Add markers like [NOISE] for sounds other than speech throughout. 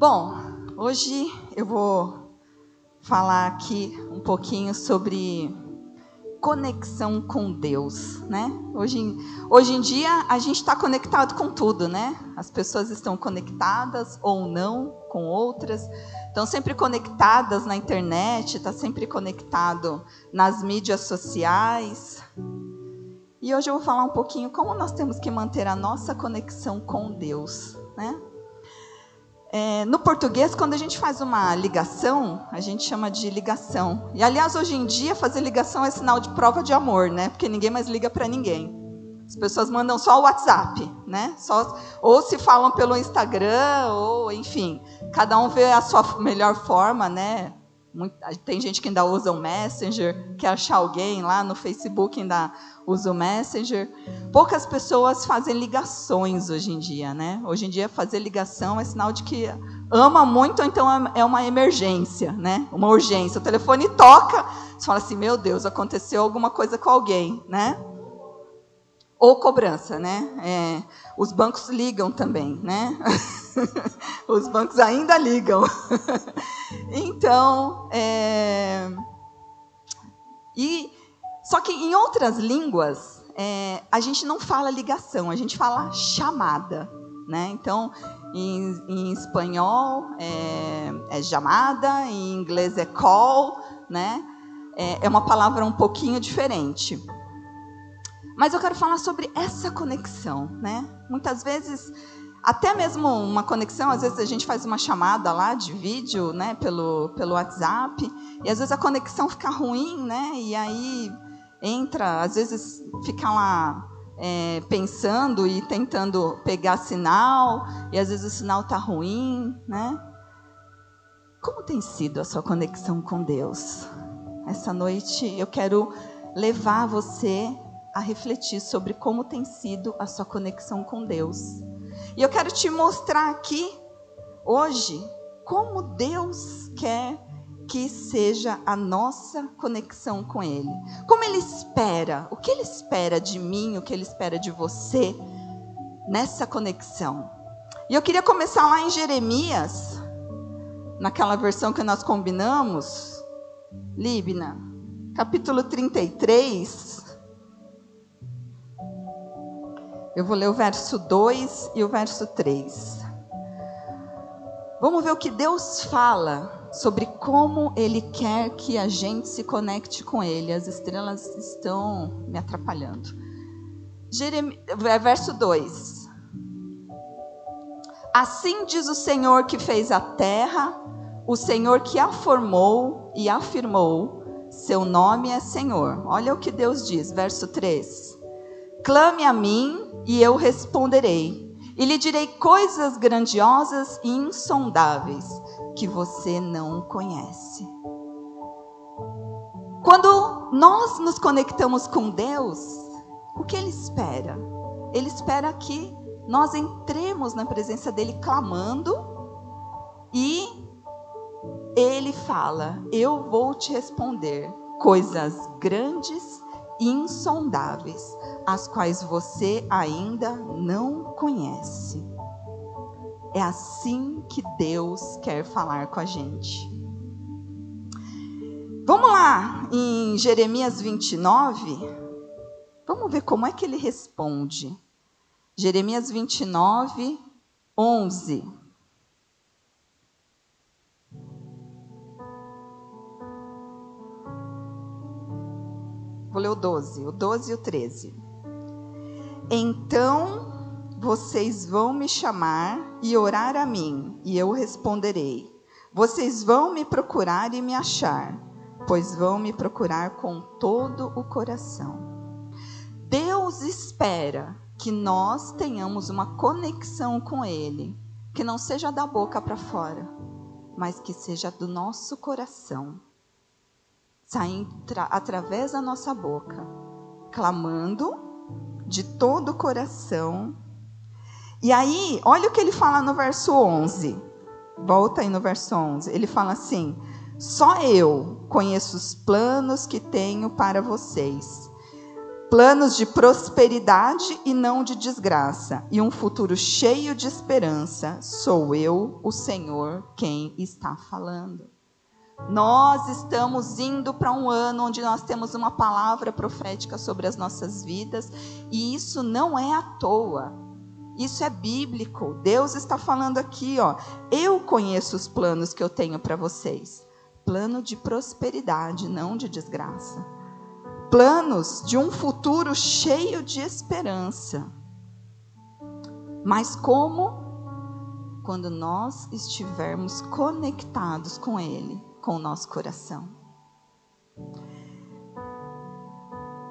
Bom, hoje eu vou falar aqui um pouquinho sobre conexão com Deus, né? Hoje, hoje em dia a gente está conectado com tudo, né? As pessoas estão conectadas ou não com outras, estão sempre conectadas na internet, está sempre conectado nas mídias sociais. E hoje eu vou falar um pouquinho como nós temos que manter a nossa conexão com Deus, né? É, no português, quando a gente faz uma ligação, a gente chama de ligação. E aliás, hoje em dia, fazer ligação é sinal de prova de amor, né? Porque ninguém mais liga para ninguém. As pessoas mandam só o WhatsApp, né? Só, ou se falam pelo Instagram, ou enfim, cada um vê a sua melhor forma, né? Tem gente que ainda usa o Messenger, quer achar alguém lá no Facebook, ainda usa o Messenger. Poucas pessoas fazem ligações hoje em dia, né? Hoje em dia fazer ligação é sinal de que ama muito, ou então é uma emergência, né? Uma urgência. O telefone toca, você fala assim, meu Deus, aconteceu alguma coisa com alguém, né? Ou cobrança, né? É, os bancos ligam também, né? [LAUGHS] os bancos ainda ligam. [LAUGHS] então, é... e só que em outras línguas é, a gente não fala ligação, a gente fala chamada, né? Então, em, em espanhol é, é, chamada, em inglês é call, né? É, é uma palavra um pouquinho diferente. Mas eu quero falar sobre essa conexão, né? Muitas vezes, até mesmo uma conexão, às vezes a gente faz uma chamada lá de vídeo, né, pelo, pelo WhatsApp, e às vezes a conexão fica ruim, né? E aí entra, às vezes fica lá é, pensando e tentando pegar sinal, e às vezes o sinal está ruim, né? Como tem sido a sua conexão com Deus? Essa noite eu quero levar você a refletir sobre como tem sido a sua conexão com Deus. E eu quero te mostrar aqui, hoje, como Deus quer que seja a nossa conexão com Ele. Como Ele espera, o que Ele espera de mim, o que Ele espera de você nessa conexão. E eu queria começar lá em Jeremias, naquela versão que nós combinamos, Líbina, capítulo 33, Eu vou ler o verso 2 e o verso 3. Vamos ver o que Deus fala sobre como Ele quer que a gente se conecte com Ele. As estrelas estão me atrapalhando. Jeremias, verso 2. Assim diz o Senhor que fez a terra, o Senhor que a formou e afirmou, seu nome é Senhor. Olha o que Deus diz, verso 3. Clame a mim e eu responderei, e lhe direi coisas grandiosas e insondáveis que você não conhece. Quando nós nos conectamos com Deus, o que Ele espera? Ele espera que nós entremos na presença dEle clamando e Ele fala: Eu vou te responder coisas grandes insondáveis as quais você ainda não conhece. É assim que Deus quer falar com a gente. Vamos lá, em Jeremias 29, vamos ver como é que ele responde. Jeremias 29, 11. Vou ler o 12, o 12 e o 13. Então vocês vão me chamar e orar a mim, e eu responderei. Vocês vão me procurar e me achar, pois vão me procurar com todo o coração. Deus espera que nós tenhamos uma conexão com Ele, que não seja da boca para fora, mas que seja do nosso coração, saindo através da nossa boca, clamando de todo o coração. E aí, olha o que ele fala no verso 11. Volta aí no verso 11. Ele fala assim: Só eu conheço os planos que tenho para vocês. planos de prosperidade e não de desgraça, e um futuro cheio de esperança. Sou eu, o Senhor, quem está falando. Nós estamos indo para um ano onde nós temos uma palavra profética sobre as nossas vidas, e isso não é à toa. Isso é bíblico. Deus está falando aqui, ó. Eu conheço os planos que eu tenho para vocês. Plano de prosperidade, não de desgraça. Planos de um futuro cheio de esperança. Mas como? Quando nós estivermos conectados com Ele, com o nosso coração.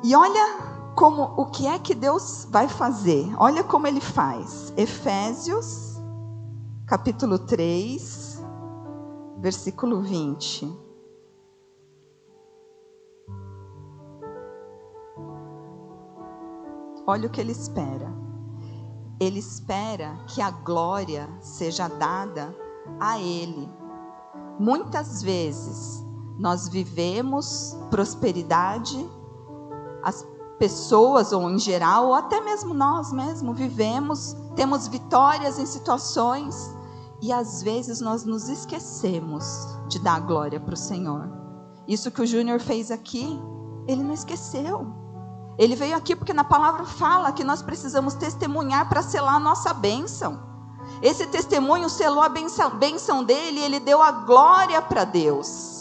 E olha como o que é que Deus vai fazer. Olha como ele faz. Efésios, capítulo 3, versículo 20. Olha o que ele espera. Ele espera que a glória seja dada a ele. Muitas vezes nós vivemos prosperidade, as pessoas, ou em geral, ou até mesmo nós mesmos, vivemos, temos vitórias em situações e às vezes nós nos esquecemos de dar glória para o Senhor. Isso que o Júnior fez aqui, ele não esqueceu. Ele veio aqui porque na palavra fala que nós precisamos testemunhar para selar a nossa bênção. Esse testemunho selou a bênção dele e ele deu a glória para Deus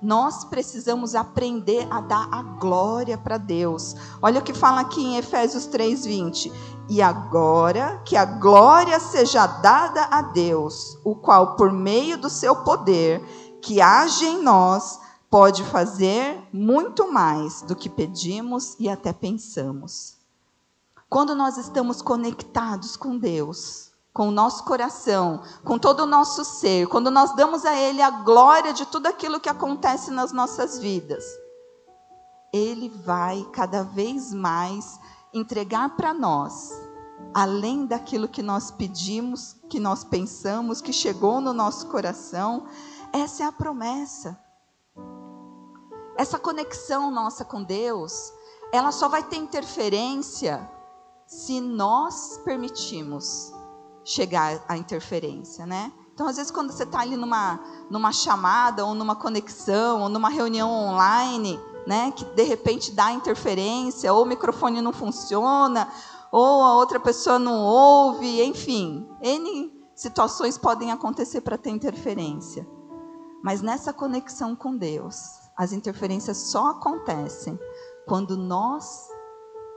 nós precisamos aprender a dar a glória para Deus. Olha o que fala aqui em Efésios 3:20. E agora que a glória seja dada a Deus, o qual por meio do seu poder que age em nós pode fazer muito mais do que pedimos e até pensamos. Quando nós estamos conectados com Deus, com o nosso coração, com todo o nosso ser, quando nós damos a Ele a glória de tudo aquilo que acontece nas nossas vidas, Ele vai cada vez mais entregar para nós, além daquilo que nós pedimos, que nós pensamos, que chegou no nosso coração, essa é a promessa. Essa conexão nossa com Deus, ela só vai ter interferência se nós permitimos chegar à interferência, né? Então, às vezes, quando você está ali numa, numa chamada, ou numa conexão, ou numa reunião online, né, que de repente dá interferência, ou o microfone não funciona, ou a outra pessoa não ouve, enfim, N situações podem acontecer para ter interferência. Mas nessa conexão com Deus, as interferências só acontecem quando nós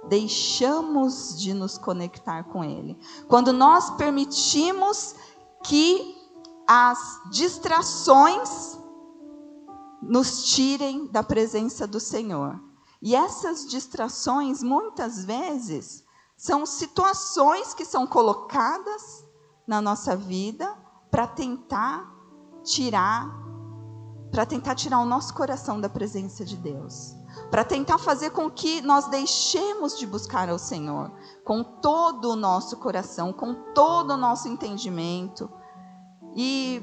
deixamos de nos conectar com Ele. Quando nós permitimos que as distrações nos tirem da presença do Senhor. E essas distrações, muitas vezes, são situações que são colocadas na nossa vida para tentar tirar, para tentar tirar o nosso coração da presença de Deus para tentar fazer com que nós deixemos de buscar ao Senhor com todo o nosso coração, com todo o nosso entendimento. E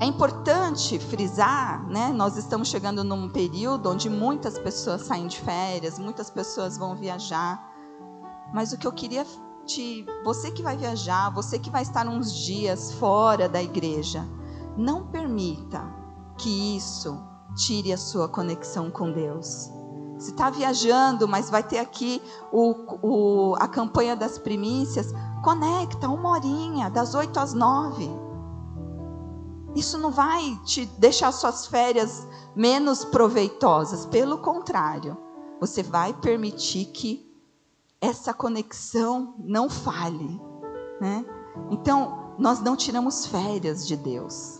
é importante frisar, né? Nós estamos chegando num período onde muitas pessoas saem de férias, muitas pessoas vão viajar. Mas o que eu queria te, você que vai viajar, você que vai estar uns dias fora da igreja, não permita que isso tire a sua conexão com Deus. Se está viajando, mas vai ter aqui o, o, a campanha das primícias, conecta uma horinha, das oito às nove. Isso não vai te deixar suas férias menos proveitosas, pelo contrário, você vai permitir que essa conexão não falhe. Né? Então, nós não tiramos férias de Deus.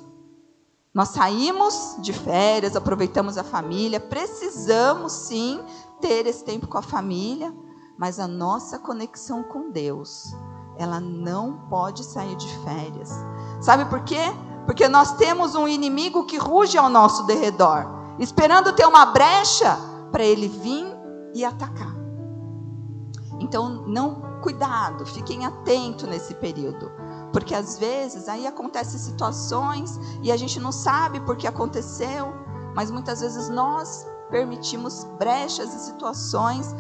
Nós saímos de férias, aproveitamos a família, precisamos sim ter esse tempo com a família, mas a nossa conexão com Deus, ela não pode sair de férias. Sabe por quê? Porque nós temos um inimigo que ruge ao nosso derredor, esperando ter uma brecha para ele vir e atacar. Então, não cuidado, fiquem atentos nesse período. Porque às vezes aí acontecem situações e a gente não sabe por que aconteceu, mas muitas vezes nós permitimos brechas e situações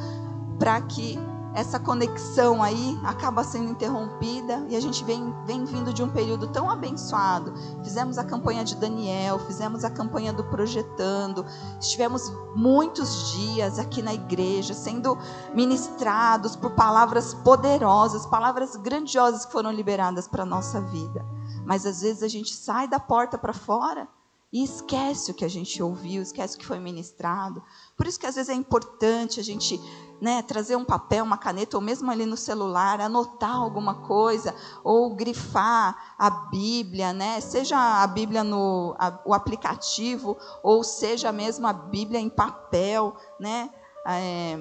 para que essa conexão aí acaba sendo interrompida e a gente vem, vem vindo de um período tão abençoado. Fizemos a campanha de Daniel, fizemos a campanha do Projetando, estivemos muitos dias aqui na igreja sendo ministrados por palavras poderosas, palavras grandiosas que foram liberadas para a nossa vida. Mas às vezes a gente sai da porta para fora e esquece o que a gente ouviu, esquece o que foi ministrado. Por isso que às vezes é importante a gente né, trazer um papel, uma caneta, ou mesmo ali no celular, anotar alguma coisa, ou grifar a Bíblia, né, seja a Bíblia no a, o aplicativo, ou seja mesmo a Bíblia em papel. Né, é,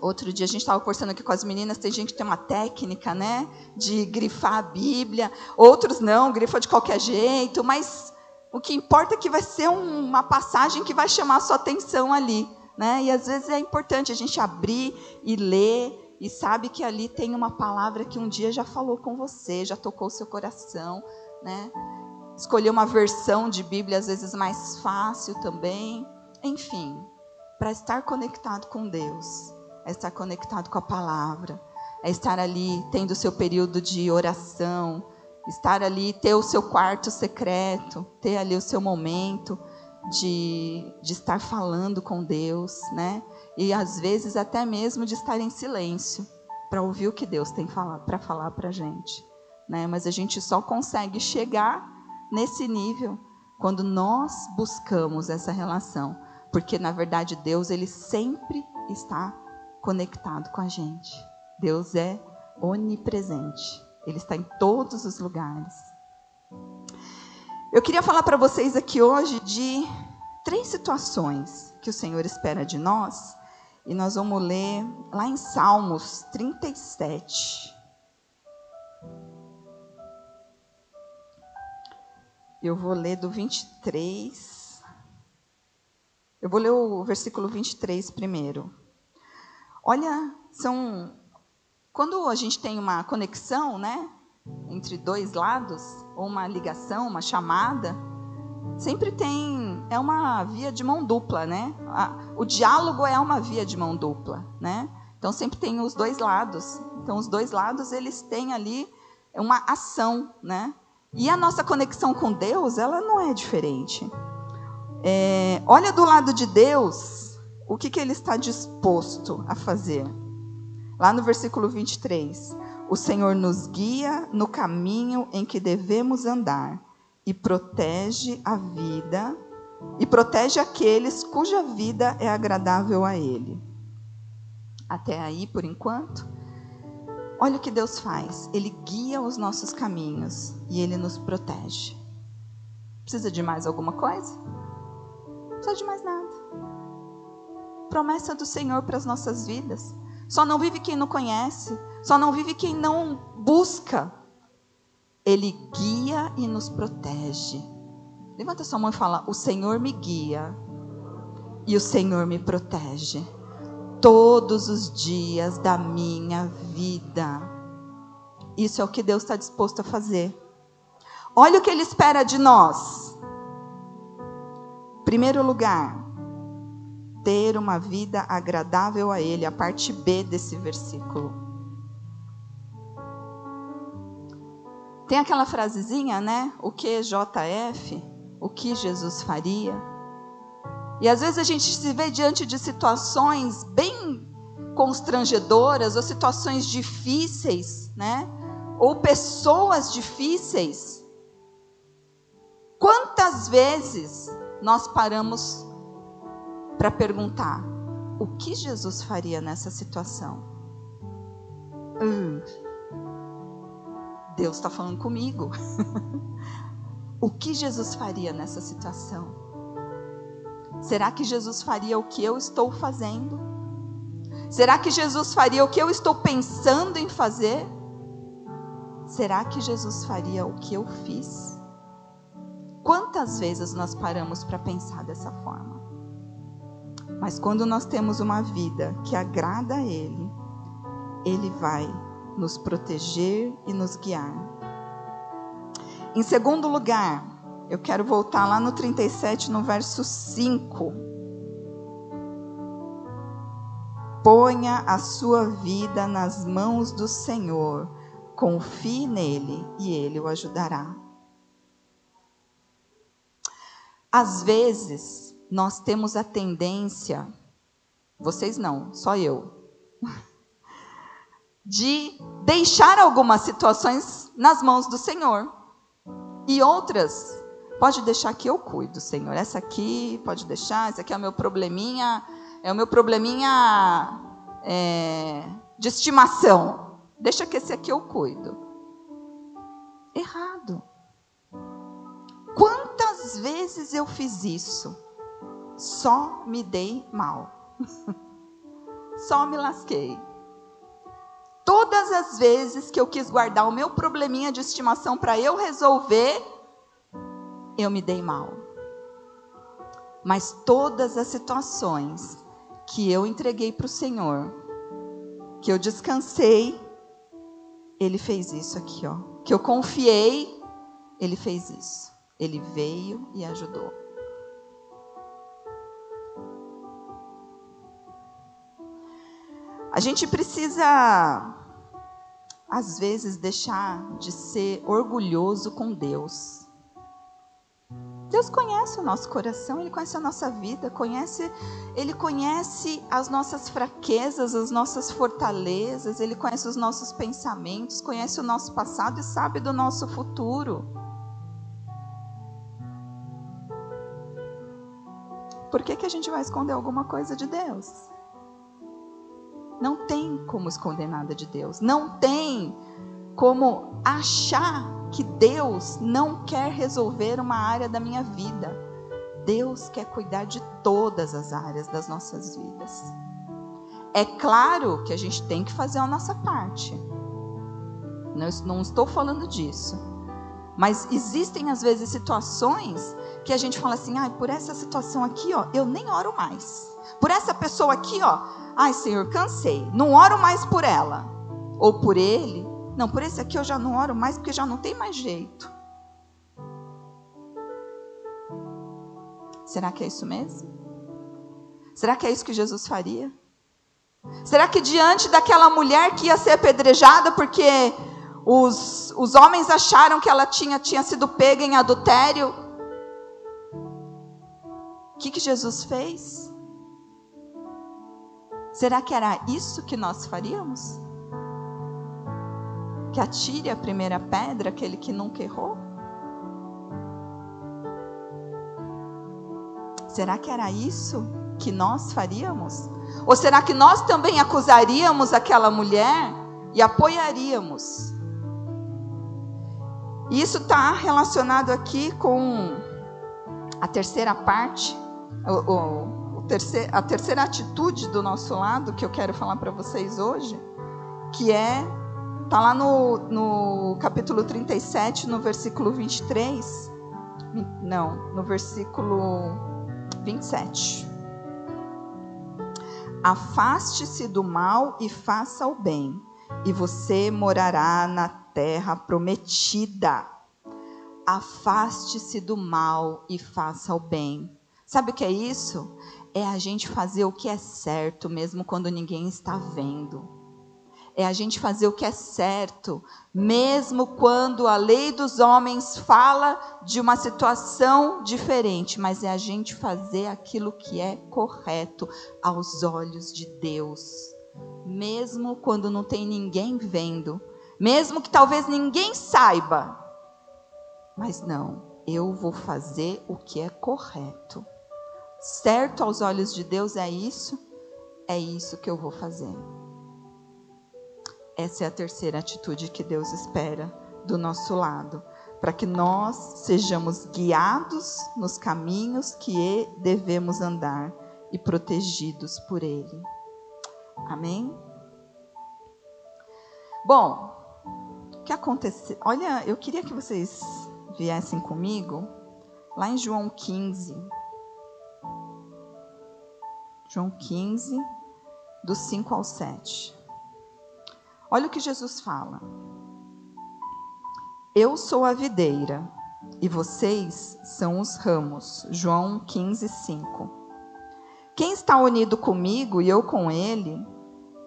Outro dia a gente estava conversando aqui com as meninas, tem gente que tem uma técnica, né, de grifar a Bíblia, outros não, grifa de qualquer jeito, mas o que importa é que vai ser uma passagem que vai chamar a sua atenção ali. Né? E às vezes é importante a gente abrir e ler e sabe que ali tem uma palavra que um dia já falou com você, já tocou o seu coração. Né? Escolher uma versão de Bíblia às vezes mais fácil também. Enfim, para estar conectado com Deus, é estar conectado com a palavra, é estar ali tendo o seu período de oração, estar ali, ter o seu quarto secreto, ter ali o seu momento de, de estar falando com Deus, né? E às vezes até mesmo de estar em silêncio para ouvir o que Deus tem para falar para a gente, né? Mas a gente só consegue chegar nesse nível quando nós buscamos essa relação, porque na verdade Deus ele sempre está conectado com a gente. Deus é onipresente. Ele está em todos os lugares. Eu queria falar para vocês aqui hoje de três situações que o Senhor espera de nós. E nós vamos ler lá em Salmos 37. Eu vou ler do 23. Eu vou ler o versículo 23 primeiro. Olha, são quando a gente tem uma conexão, né, entre dois lados, ou uma ligação, uma chamada, sempre tem é uma via de mão dupla, né? o diálogo é uma via de mão dupla, né? Então sempre tem os dois lados. Então os dois lados eles têm ali uma ação, né? E a nossa conexão com Deus, ela não é diferente. É, olha do lado de Deus o que, que Ele está disposto a fazer. Lá no versículo 23, o Senhor nos guia no caminho em que devemos andar e protege a vida e protege aqueles cuja vida é agradável a Ele. Até aí, por enquanto, olha o que Deus faz. Ele guia os nossos caminhos e Ele nos protege. Precisa de mais alguma coisa? Não precisa de mais nada. Promessa do Senhor para as nossas vidas. Só não vive quem não conhece, só não vive quem não busca. Ele guia e nos protege. Levanta sua mão e fala: O Senhor me guia e o Senhor me protege todos os dias da minha vida. Isso é o que Deus está disposto a fazer. Olha o que Ele espera de nós. Primeiro lugar, ter uma vida agradável a Ele, a parte B desse versículo. Tem aquela frasezinha, né? O que JF? O que Jesus faria? E às vezes a gente se vê diante de situações bem constrangedoras ou situações difíceis, né? Ou pessoas difíceis. Quantas vezes nós paramos para perguntar: o que Jesus faria nessa situação? Hum, Deus está falando comigo. [LAUGHS] o que Jesus faria nessa situação? Será que Jesus faria o que eu estou fazendo? Será que Jesus faria o que eu estou pensando em fazer? Será que Jesus faria o que eu fiz? Quantas vezes nós paramos para pensar dessa forma? Mas quando nós temos uma vida que agrada a Ele, Ele vai nos proteger e nos guiar. Em segundo lugar, eu quero voltar lá no 37, no verso 5. Ponha a sua vida nas mãos do Senhor, confie nele e ele o ajudará. Às vezes, nós temos a tendência, vocês não, só eu, de deixar algumas situações nas mãos do Senhor. E outras, pode deixar que eu cuido, Senhor. Essa aqui, pode deixar, esse aqui é o meu probleminha, é o meu probleminha é, de estimação. Deixa que esse aqui eu cuido. Errado. Quantas vezes eu fiz isso? Só me dei mal. [LAUGHS] Só me lasquei. Todas as vezes que eu quis guardar o meu probleminha de estimação para eu resolver, eu me dei mal. Mas todas as situações que eu entreguei para o Senhor, que eu descansei, Ele fez isso aqui, ó. Que eu confiei, Ele fez isso. Ele veio e ajudou. A gente precisa, às vezes, deixar de ser orgulhoso com Deus. Deus conhece o nosso coração, Ele conhece a nossa vida, conhece, Ele conhece as nossas fraquezas, as nossas fortalezas, Ele conhece os nossos pensamentos, conhece o nosso passado e sabe do nosso futuro. Por que, que a gente vai esconder alguma coisa de Deus? Não tem como esconder nada de Deus. Não tem como achar que Deus não quer resolver uma área da minha vida. Deus quer cuidar de todas as áreas das nossas vidas. É claro que a gente tem que fazer a nossa parte. Não, estou falando disso. Mas existem às vezes situações que a gente fala assim: "Ai, por essa situação aqui, ó, eu nem oro mais. Por essa pessoa aqui, ó, Ai, Senhor, cansei. Não oro mais por ela. Ou por ele. Não, por esse aqui eu já não oro mais porque já não tem mais jeito. Será que é isso mesmo? Será que é isso que Jesus faria? Será que diante daquela mulher que ia ser apedrejada porque os, os homens acharam que ela tinha, tinha sido pega em adultério? O que, que Jesus fez? Será que era isso que nós faríamos? Que atire a primeira pedra aquele que nunca errou? Será que era isso que nós faríamos? Ou será que nós também acusaríamos aquela mulher e apoiaríamos? Isso está relacionado aqui com a terceira parte, o, o a terceira atitude do nosso lado que eu quero falar para vocês hoje, que é tá lá no, no capítulo 37, no versículo 23. Não, no versículo 27. Afaste-se do mal e faça o bem, e você morará na terra prometida. Afaste-se do mal e faça o bem. Sabe o que é isso? É a gente fazer o que é certo, mesmo quando ninguém está vendo. É a gente fazer o que é certo, mesmo quando a lei dos homens fala de uma situação diferente, mas é a gente fazer aquilo que é correto aos olhos de Deus, mesmo quando não tem ninguém vendo, mesmo que talvez ninguém saiba. Mas não, eu vou fazer o que é correto certo aos olhos de Deus é isso, é isso que eu vou fazer. Essa é a terceira atitude que Deus espera do nosso lado, para que nós sejamos guiados nos caminhos que devemos andar e protegidos por Ele. Amém? Bom, o que aconteceu? Olha, eu queria que vocês viessem comigo lá em João 15. João 15, do 5 ao 7. Olha o que Jesus fala. Eu sou a videira e vocês são os ramos. João 15, 5. Quem está unido comigo e eu com ele,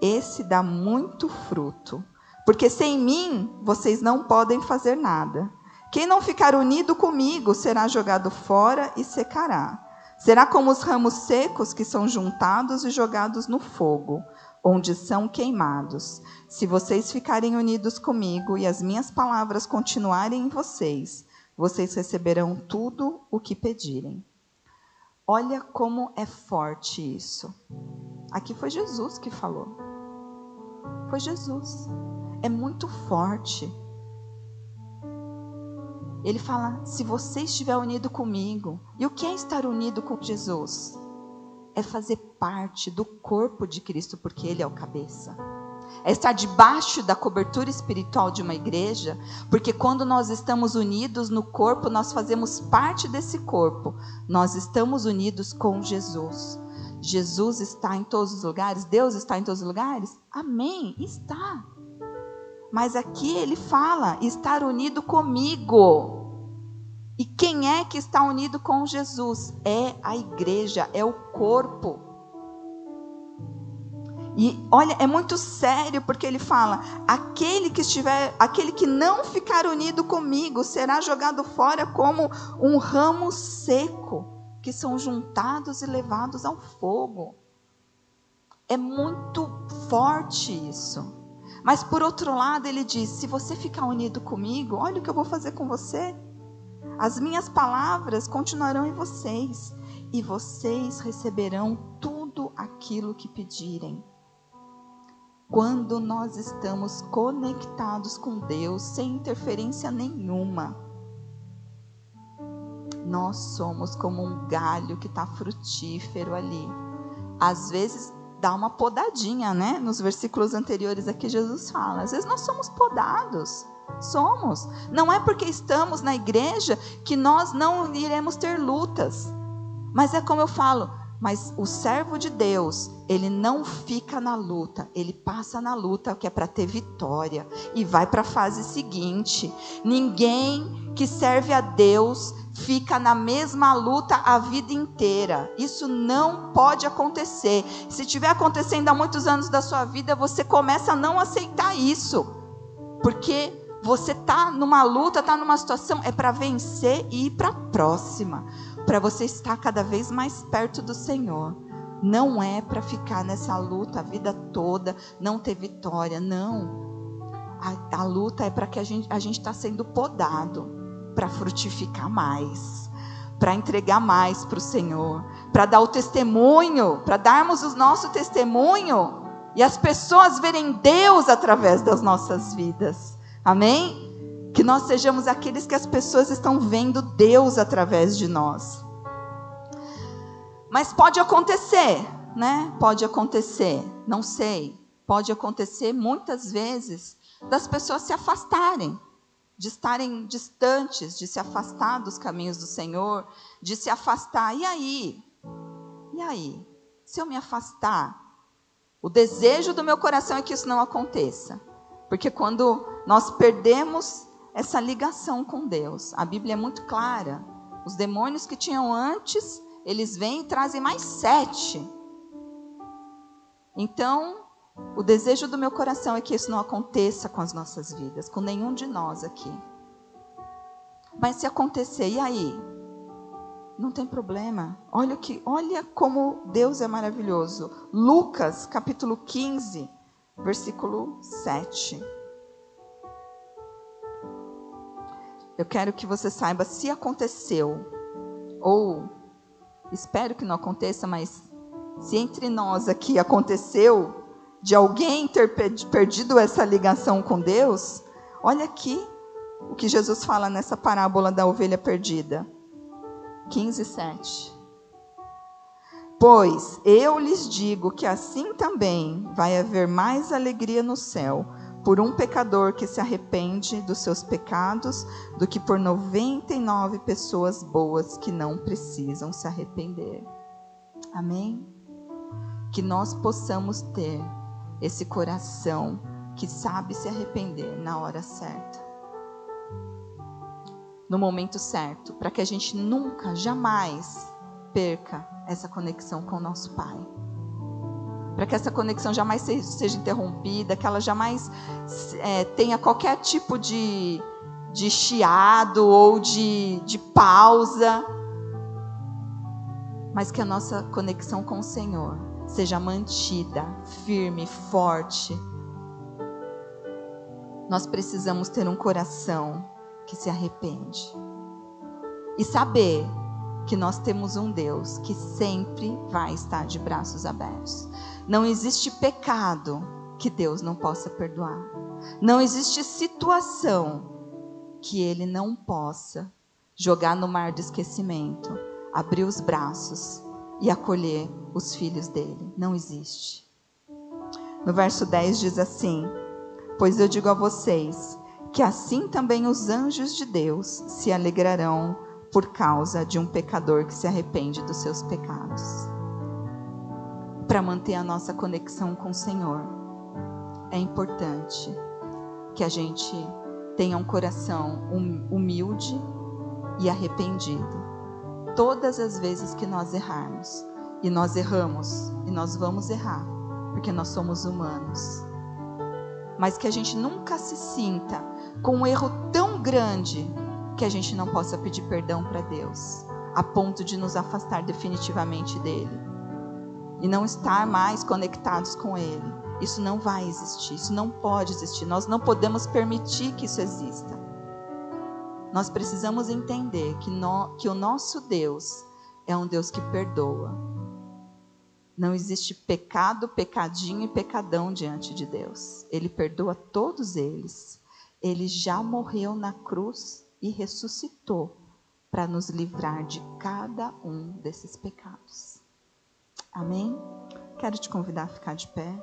esse dá muito fruto. Porque sem mim vocês não podem fazer nada. Quem não ficar unido comigo será jogado fora e secará. Será como os ramos secos que são juntados e jogados no fogo, onde são queimados. Se vocês ficarem unidos comigo e as minhas palavras continuarem em vocês, vocês receberão tudo o que pedirem. Olha como é forte isso. Aqui foi Jesus que falou. Foi Jesus. É muito forte. Ele fala: se você estiver unido comigo, e o que é estar unido com Jesus? É fazer parte do corpo de Cristo, porque Ele é o cabeça. É estar debaixo da cobertura espiritual de uma igreja, porque quando nós estamos unidos no corpo, nós fazemos parte desse corpo. Nós estamos unidos com Jesus. Jesus está em todos os lugares? Deus está em todos os lugares? Amém, está. Mas aqui ele fala estar unido comigo. E quem é que está unido com Jesus? É a igreja, é o corpo. E olha, é muito sério porque ele fala: aquele que estiver, aquele que não ficar unido comigo será jogado fora como um ramo seco, que são juntados e levados ao fogo. É muito forte isso. Mas por outro lado, ele diz: se você ficar unido comigo, olha o que eu vou fazer com você. As minhas palavras continuarão em vocês, e vocês receberão tudo aquilo que pedirem. Quando nós estamos conectados com Deus, sem interferência nenhuma, nós somos como um galho que está frutífero ali. Às vezes dá uma podadinha, né? Nos versículos anteriores aqui Jesus fala. Às vezes nós somos podados. Somos. Não é porque estamos na igreja que nós não iremos ter lutas. Mas é como eu falo, mas o servo de Deus, ele não fica na luta, ele passa na luta que é para ter vitória e vai para a fase seguinte. Ninguém que serve a Deus fica na mesma luta a vida inteira. Isso não pode acontecer. Se estiver acontecendo há muitos anos da sua vida, você começa a não aceitar isso. Porque você está numa luta, está numa situação, é para vencer e ir para a próxima para você estar cada vez mais perto do Senhor. Não é para ficar nessa luta a vida toda, não ter vitória, não. A, a luta é para que a gente a está sendo podado para frutificar mais, para entregar mais para o Senhor, para dar o testemunho, para darmos o nosso testemunho e as pessoas verem Deus através das nossas vidas. Amém? Que nós sejamos aqueles que as pessoas estão vendo Deus através de nós. Mas pode acontecer, né? Pode acontecer, não sei. Pode acontecer muitas vezes das pessoas se afastarem, de estarem distantes, de se afastar dos caminhos do Senhor, de se afastar. E aí? E aí? Se eu me afastar, o desejo do meu coração é que isso não aconteça. Porque quando nós perdemos essa ligação com Deus. A Bíblia é muito clara. Os demônios que tinham antes, eles vêm e trazem mais sete. Então, o desejo do meu coração é que isso não aconteça com as nossas vidas, com nenhum de nós aqui. Mas se acontecer, e aí? Não tem problema. Olha que, olha como Deus é maravilhoso. Lucas, capítulo 15, versículo 7. Eu quero que você saiba se aconteceu, ou espero que não aconteça, mas se entre nós aqui aconteceu de alguém ter perdido essa ligação com Deus, olha aqui o que Jesus fala nessa parábola da ovelha perdida. 15, 7. Pois eu lhes digo que assim também vai haver mais alegria no céu por um pecador que se arrepende dos seus pecados do que por 99 pessoas boas que não precisam se arrepender. Amém? Que nós possamos ter esse coração que sabe se arrepender na hora certa. No momento certo, para que a gente nunca, jamais perca essa conexão com o nosso Pai para que essa conexão jamais seja interrompida, que ela jamais é, tenha qualquer tipo de, de chiado ou de, de pausa, mas que a nossa conexão com o Senhor seja mantida, firme, forte. Nós precisamos ter um coração que se arrepende e saber que nós temos um Deus que sempre vai estar de braços abertos. Não existe pecado que Deus não possa perdoar. Não existe situação que Ele não possa jogar no mar do esquecimento, abrir os braços e acolher os filhos dele. Não existe. No verso 10 diz assim: Pois eu digo a vocês que assim também os anjos de Deus se alegrarão por causa de um pecador que se arrepende dos seus pecados. Para manter a nossa conexão com o Senhor, é importante que a gente tenha um coração hum, humilde e arrependido. Todas as vezes que nós errarmos, e nós erramos, e nós vamos errar, porque nós somos humanos. Mas que a gente nunca se sinta com um erro tão grande que a gente não possa pedir perdão para Deus, a ponto de nos afastar definitivamente dele e não estar mais conectados com ele. Isso não vai existir, isso não pode existir. Nós não podemos permitir que isso exista. Nós precisamos entender que, no, que o nosso Deus é um Deus que perdoa. Não existe pecado, pecadinho e pecadão diante de Deus. Ele perdoa todos eles. Ele já morreu na cruz e ressuscitou para nos livrar de cada um desses pecados. Amém? Quero te convidar a ficar de pé.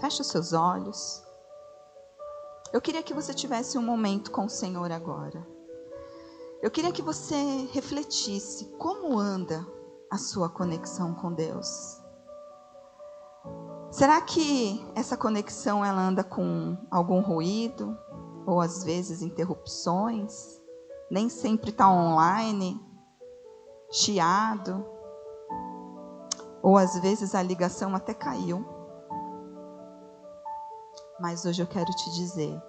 Feche os seus olhos. Eu queria que você tivesse um momento com o Senhor agora. Eu queria que você refletisse como anda a sua conexão com Deus. Será que essa conexão ela anda com algum ruído, ou às vezes interrupções, nem sempre está online, chiado, ou às vezes a ligação até caiu. Mas hoje eu quero te dizer: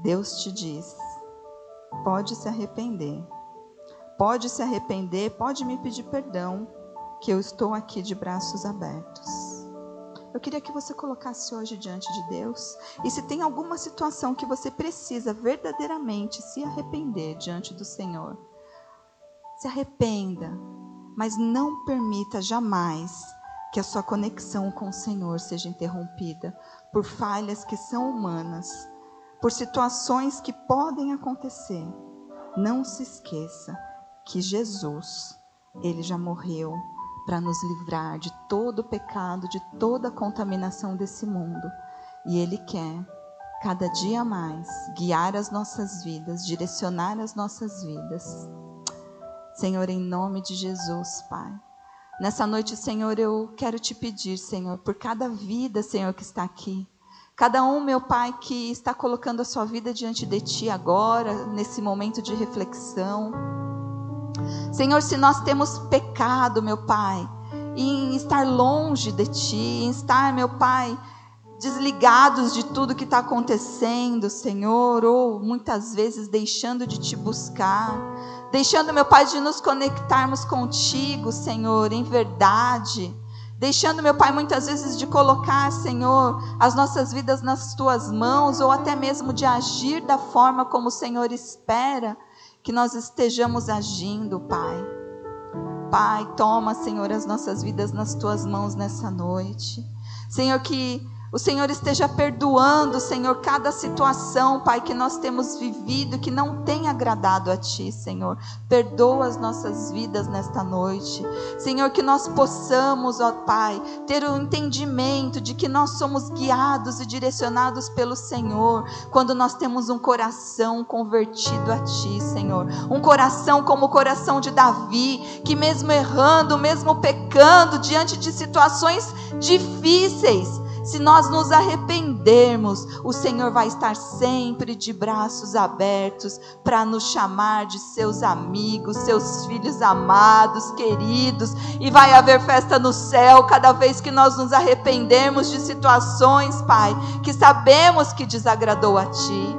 Deus te diz, pode se arrepender, pode se arrepender, pode me pedir perdão, que eu estou aqui de braços abertos. Eu queria que você colocasse hoje diante de Deus. E se tem alguma situação que você precisa verdadeiramente se arrepender diante do Senhor, se arrependa, mas não permita jamais que a sua conexão com o Senhor seja interrompida por falhas que são humanas, por situações que podem acontecer. Não se esqueça que Jesus, ele já morreu para nos livrar de todo o pecado, de toda a contaminação desse mundo. E Ele quer, cada dia mais, guiar as nossas vidas, direcionar as nossas vidas. Senhor, em nome de Jesus, Pai. Nessa noite, Senhor, eu quero te pedir, Senhor, por cada vida, Senhor, que está aqui. Cada um, meu Pai, que está colocando a sua vida diante de Ti agora, nesse momento de reflexão. Senhor, se nós temos pecado, meu Pai, em estar longe de Ti, em estar, meu Pai, desligados de tudo que está acontecendo, Senhor, ou muitas vezes deixando de Te buscar, deixando, meu Pai, de nos conectarmos contigo, Senhor, em verdade. Deixando, meu Pai, muitas vezes de colocar, Senhor, as nossas vidas nas tuas mãos, ou até mesmo de agir da forma como o Senhor espera que nós estejamos agindo, Pai. Pai, toma, Senhor, as nossas vidas nas tuas mãos nessa noite. Senhor, que o Senhor esteja perdoando, Senhor, cada situação, Pai, que nós temos vivido, que não tem agradado a Ti, Senhor. Perdoa as nossas vidas nesta noite. Senhor, que nós possamos, ó Pai, ter o um entendimento de que nós somos guiados e direcionados pelo Senhor, quando nós temos um coração convertido a Ti, Senhor. Um coração como o coração de Davi, que mesmo errando, mesmo pecando, diante de situações difíceis, Se nós nos arrependermos, o Senhor vai estar sempre de braços abertos para nos chamar de seus amigos, seus filhos amados, queridos, e vai haver festa no céu cada vez que nós nos arrependermos de situações, Pai, que sabemos que desagradou a Ti.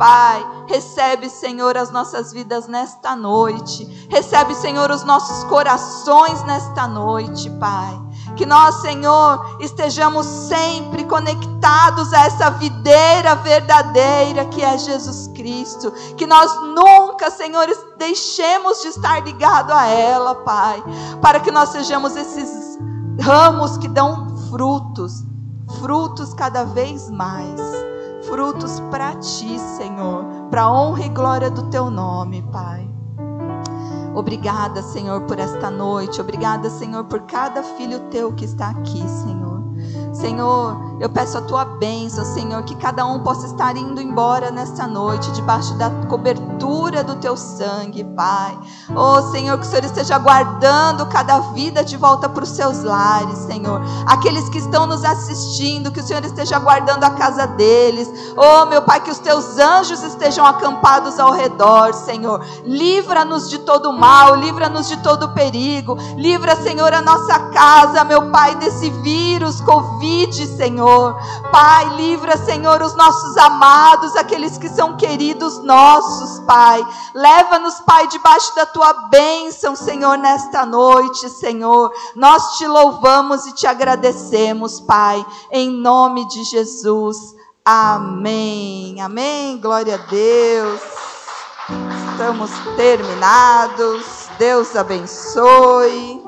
Pai, recebe, Senhor, as nossas vidas nesta noite. Recebe, Senhor, os nossos corações nesta noite, Pai. Que nós, Senhor, estejamos sempre conectados a essa videira verdadeira que é Jesus Cristo. Que nós nunca, Senhor, deixemos de estar ligado a ela, Pai. Para que nós sejamos esses ramos que dão frutos, frutos cada vez mais frutos para ti, Senhor, para honra e glória do teu nome, Pai. Obrigada, Senhor, por esta noite. Obrigada, Senhor, por cada filho teu que está aqui, Senhor. Senhor, eu peço a tua bênção, Senhor, que cada um possa estar indo embora nesta noite, debaixo da cobertura do teu sangue, Pai. Oh, Senhor, que o Senhor esteja guardando cada vida de volta para os seus lares, Senhor. Aqueles que estão nos assistindo, que o Senhor esteja guardando a casa deles. Oh, meu Pai, que os teus anjos estejam acampados ao redor, Senhor. Livra-nos de todo mal, livra-nos de todo perigo. Livra, Senhor, a nossa casa, meu Pai, desse vírus, Covid, Senhor. Pai, livra, Senhor, os nossos amados, aqueles que são queridos nossos, Pai. Leva-nos, Pai, debaixo da tua bênção, Senhor, nesta noite, Senhor. Nós te louvamos e te agradecemos, Pai, em nome de Jesus. Amém. Amém. Glória a Deus. Estamos terminados. Deus abençoe.